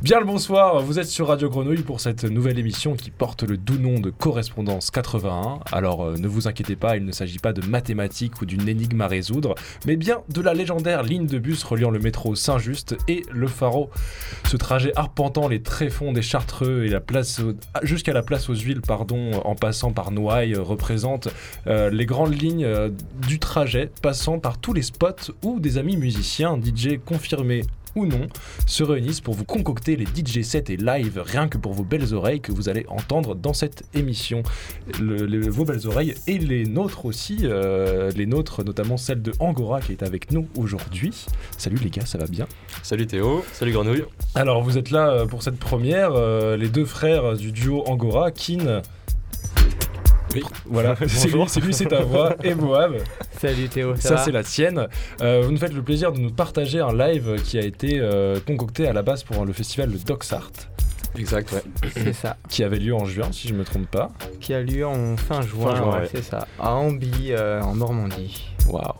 Bien le bonsoir, vous êtes sur Radio Grenouille pour cette nouvelle émission qui porte le doux nom de Correspondance 81. Alors euh, ne vous inquiétez pas, il ne s'agit pas de mathématiques ou d'une énigme à résoudre, mais bien de la légendaire ligne de bus reliant le métro Saint-Just et le Pharo. Ce trajet arpentant les tréfonds des Chartreux et la place jusqu'à la place aux Huiles, pardon, en passant par Noailles, euh, représente euh, les grandes lignes du trajet, passant par tous les spots où des amis musiciens, DJ confirmés ou non, se réunissent pour vous concocter les DJ sets et live rien que pour vos belles oreilles que vous allez entendre dans cette émission. Le- le- vos belles oreilles et les nôtres aussi, euh, les nôtres notamment celle de Angora qui est avec nous aujourd'hui. Salut les gars, ça va bien Salut Théo, salut Grenouille. Alors vous êtes là euh, pour cette première, euh, les deux frères du duo Angora, Kin. Oui. Voilà, c'est lui, c'est lui, c'est ta voix, et Moab. Salut Théo, ça, c'est la tienne. Euh, vous nous faites le plaisir de nous partager un live qui a été euh, concocté à la base pour le festival le Doxart, Exact, ouais. C'est ça, qui avait lieu en juin, si je me trompe pas. qui a lieu en fin juin, Fin juin, ouais, ouais. c'est ça, à Amby, euh, en Normandie. Waouh.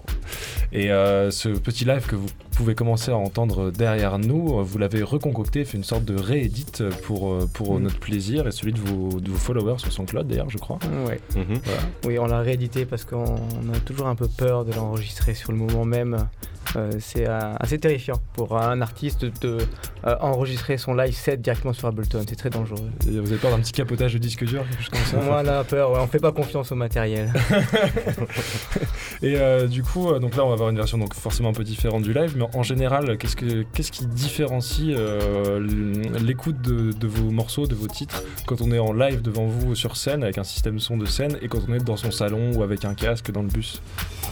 Et euh, ce petit live que vous pouvez commencer à entendre derrière nous, vous l'avez reconcocté, fait une sorte de réédit pour, euh, pour Mm. notre plaisir et celui de vos, de vos followers sur SoundCloud d'ailleurs, je crois. Ouais. Mhm. Voilà. Oui, on l'a réédité parce qu'on on a toujours un peu peur de l'enregistrer sur le moment même. Euh, c'est euh, assez terrifiant pour un artiste de euh, enregistrer son live set directement sur Ableton. C'est très dangereux. Et Vous avez peur d'un petit capotage de disque dur, quelque chose comme ça? Moi, on a peur. ouais, on fait pas confiance au matériel. Et euh, du coup, donc là, on va avoir une version donc forcément un peu différente du live, mais en général, qu'est-ce que qu'est-ce qui différencie euh, l'écoute de, vos morceaux, de vos titres, quand on est en live devant vous sur scène avec un système son de scène, et quand on est dans son salon ou avec un casque dans le bus?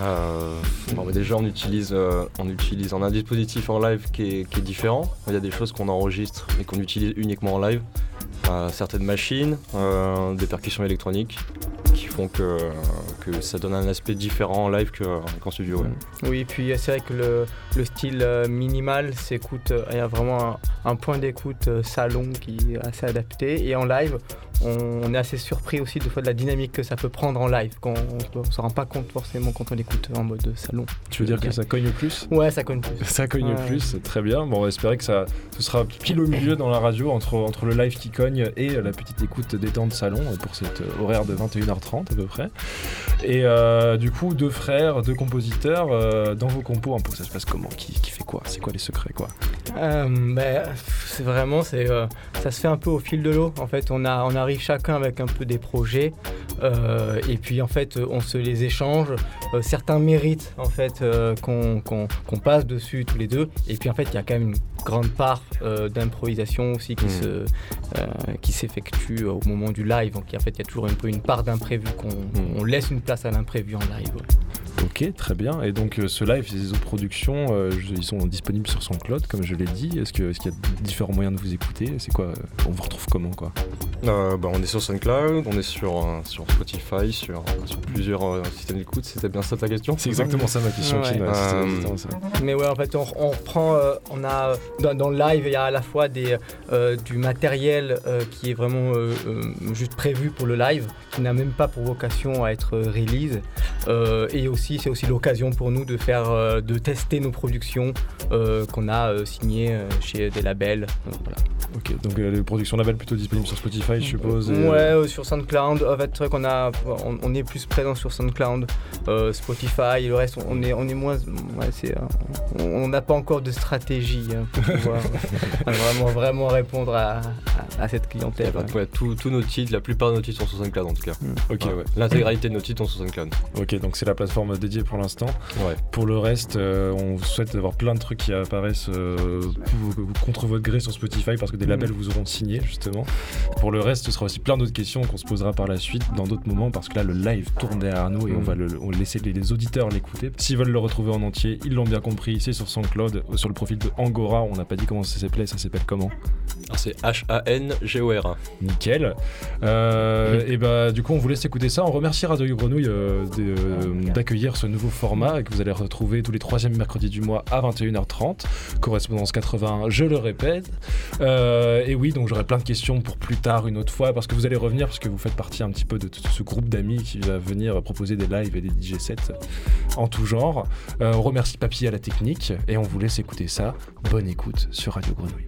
Euh, déjà, on utilise, euh, on utilise un dispositif en live qui est, qui est différent. Il y a des choses qu'on enregistre et qu'on utilise uniquement en live. Euh, certaines machines, euh, des percussions électroniques qui font que, que ça donne un aspect différent en live que- qu'en studio. ouais. Oui, puis c'est vrai que le, le style euh, minimal s'écoute, euh, il y a vraiment un, un point d'écoute salon qui est assez adapté. Et en live, on, on est assez surpris aussi de fois de la dynamique que ça peut prendre en live, qu'on on, se rend pas compte forcément quand on l'écoute en mode salon. Tu veux dire que ça cogne plus? Ouais, ça cogne plus. ça cogne Ouais. plus, c'est très bien. Bon, on va espérer que ça ce sera pile au milieu dans la radio entre, entre le live qui cogne et la petite écoute détente salon euh, pour cet euh, horaire de 21h30 à peu près. Et euh, du coup, deux frères, deux compositeurs, euh, dans vos compos, un peu, ça se passe comment? Qui, qui fait quoi? C'est quoi les secrets quoi? Euh, ben, c'est vraiment, euh, ça se fait un peu au fil de l'eau. En fait, on, a, on arrive chacun avec un peu des projets, euh, et puis en fait, on se les échange. Euh, certains méritent en fait euh, qu'on, passe dessus tous les deux, et puis en fait, il y a quand même une grande part d'improvisation aussi qui se, euh, qui s'effectue au moment du live. Donc en fait, il y a toujours un peu une part d'imprévu qu'on, on laisse une place à l'imprévu en live. ouais. Ok, très bien. Et donc euh, ce live, ces autres productions, euh, je- ils sont disponibles sur SoundCloud, comme je l'ai dit. Est-ce que- est-ce qu'il y a différents moyens de vous écouter? C'est quoi euh, On vous retrouve comment quoi? Euh, bah, on est sur SoundCloud, on est sur, euh, sur Spotify, sur, sur plusieurs euh, systèmes d'écoute. C'était bien ça ta question? C'est exactement ça ma question, Ouais. Kin, ouais, c'était Euh, exactement ça. Mais ouais, en fait, on, on reprend, euh, on a euh, dans, dans le live, il y a à la fois des, euh, du matériel euh, qui est vraiment euh, euh, juste prévu pour le live, qui n'a même pas pour vocation à être euh, release. Euh, et aussi, c'est aussi l'occasion pour nous de faire, euh, de tester nos productions euh, qu'on a euh, signées euh, chez des labels. Donc, voilà. Ok, donc euh, les productions label plutôt disponibles sur Spotify, je suppose. et, Ouais, sur SoundCloud. En fait, c'est vrai qu'on a, on, on est plus présent sur SoundCloud, euh, Spotify, et le reste, on est, on est moins. Ouais, c'est, euh, on on n'a pas encore de stratégie hein, pour pouvoir vraiment, vraiment répondre à, à- à cette clientèle. ouais. Ouais, tous tous nos titres, la plupart de nos titres sont sur SoundCloud en tout cas. Ok, Ouais. ouais. L'intégralité de nos titres sont sur SoundCloud. Ok, donc c'est la plateforme dédiée pour l'instant. Ouais. Pour le reste, euh, on souhaite avoir plein de trucs qui apparaissent euh, contre votre gré sur Spotify parce que des Mhm. labels vous auront signé justement. Pour le reste, ce sera aussi plein d'autres questions qu'on se posera par la suite dans d'autres moments parce que là, le live tourne derrière nous et on Mhm. va le, on va laisser les, les auditeurs l'écouter. S'ils veulent le retrouver en entier, ils l'ont bien compris. C'est sur SoundCloud, euh, sur le profil de Angora. On n'a pas dit comment ça s'appelait. Ça s'appelle comment Alors c'est H-A-N-G-O-R. Nickel. Euh, et bah du coup on vous laisse écouter ça. On remercie Radio Grenouille euh, ce nouveau format que vous allez retrouver tous les troisièmes mercredis du mois à 21h30. Correspondance 81, je le répète. Euh, et oui, donc j'aurai plein de questions pour plus tard une autre fois parce que vous allez revenir parce que vous faites partie un petit peu de, ce groupe d'amis qui va venir proposer des lives et des DJ sets en tout genre. Euh, on remercie Papy à la technique et on vous laisse écouter ça. Bonne écoute sur Radio Grenouille.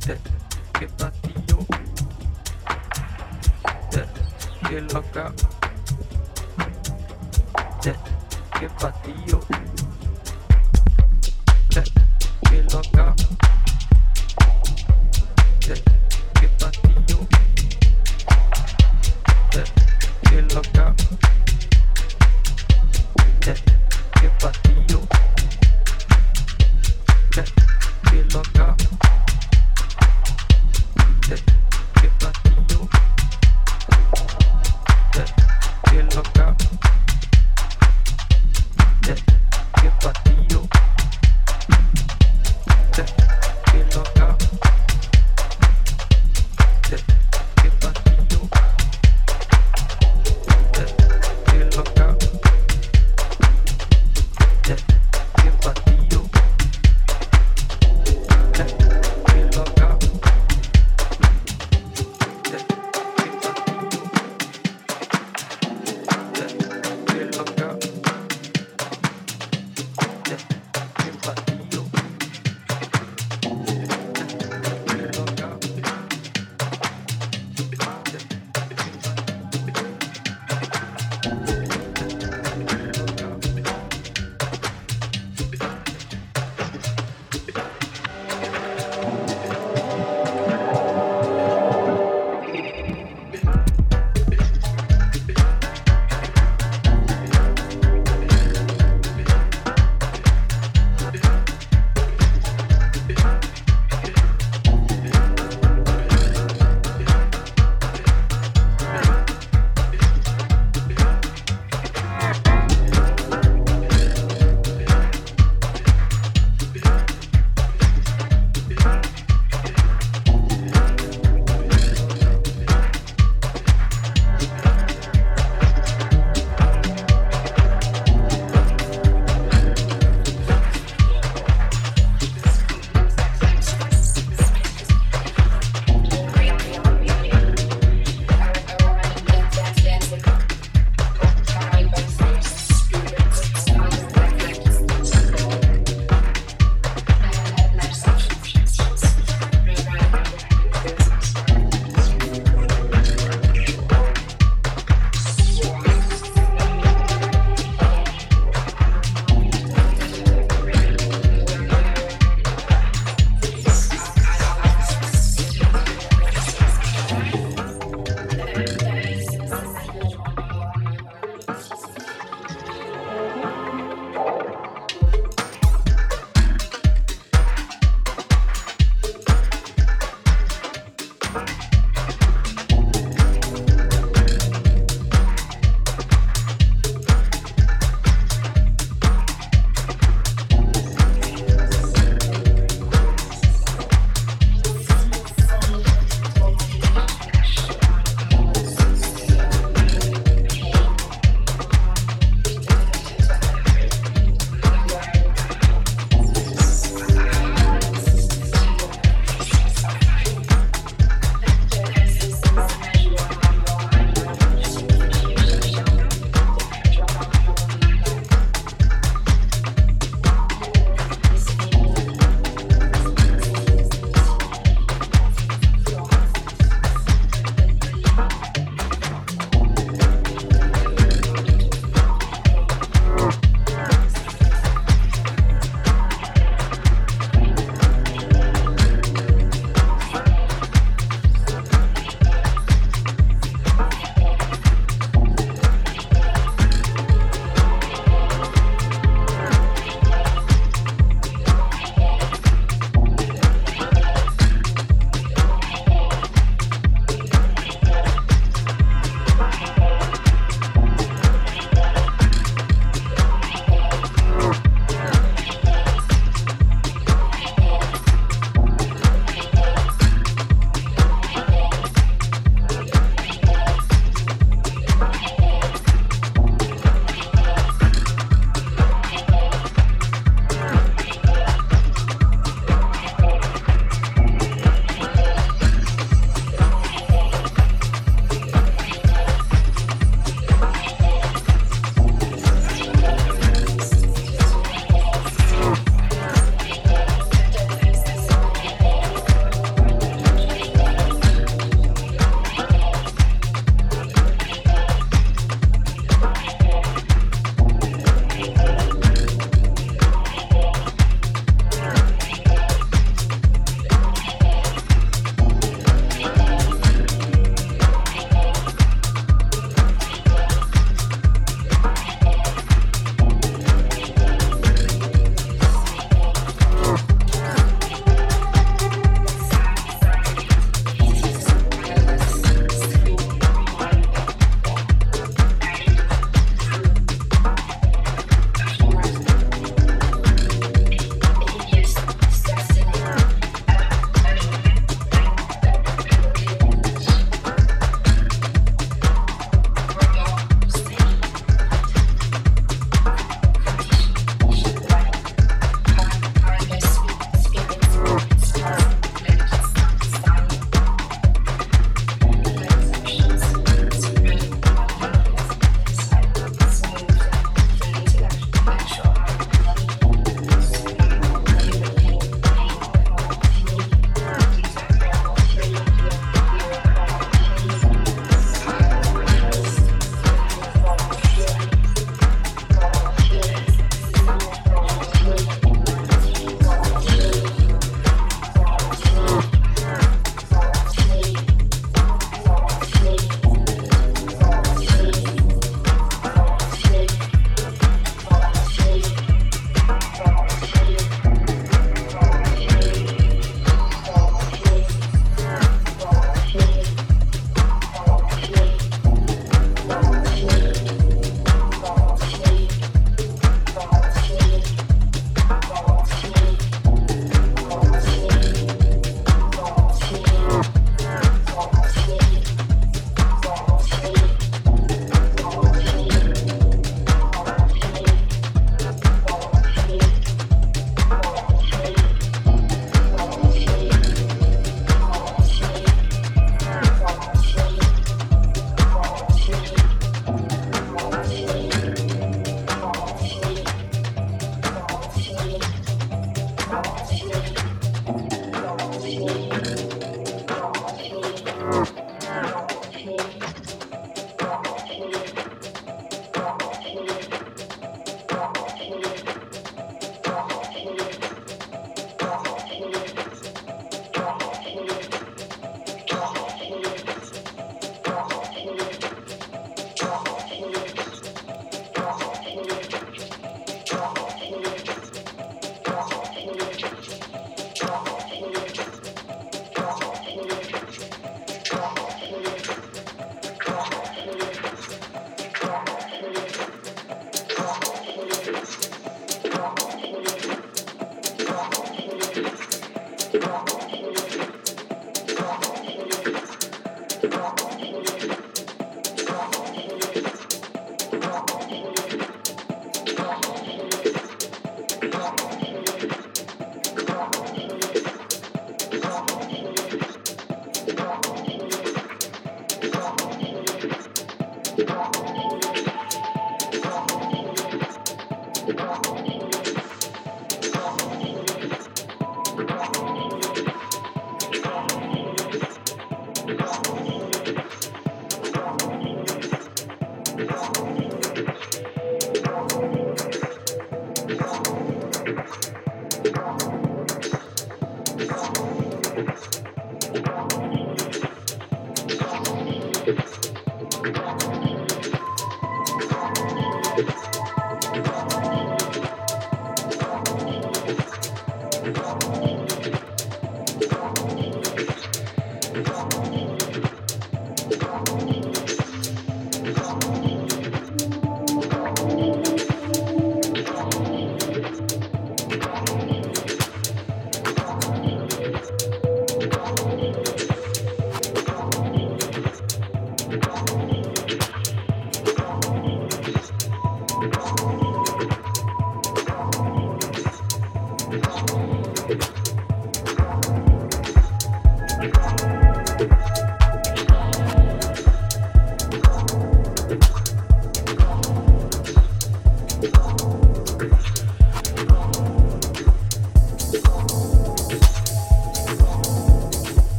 que platillo que loca que platillo que loca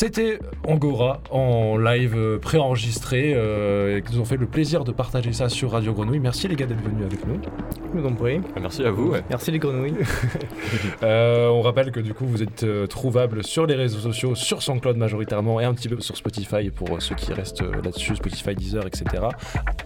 C'était Angora en live euh, préenregistré euh, et qui nous ont fait le plaisir de partager ça sur Radio Grenouille. Merci les gars d'être venus avec nous. Vous prie. Merci à vous. ouais. Merci les grenouilles. Euh, on rappelle que du coup vous êtes euh, trouvable sur les réseaux sociaux, sur SoundCloud majoritairement et un petit peu sur Spotify pour euh, ceux qui restent euh, là-dessus, Spotify, Deezer, etc.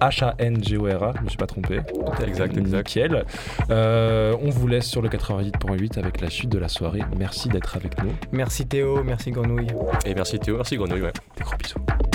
H-A-N-G-O-R-A, je me suis pas trompé. Exact, exact. Nickel. Euh, on vous laisse sur le 88.8 avec la suite de la soirée. Merci d'être avec nous. Merci Théo, merci grenouille. Et merci Théo, merci Grenouille. ouais. Des gros bisous.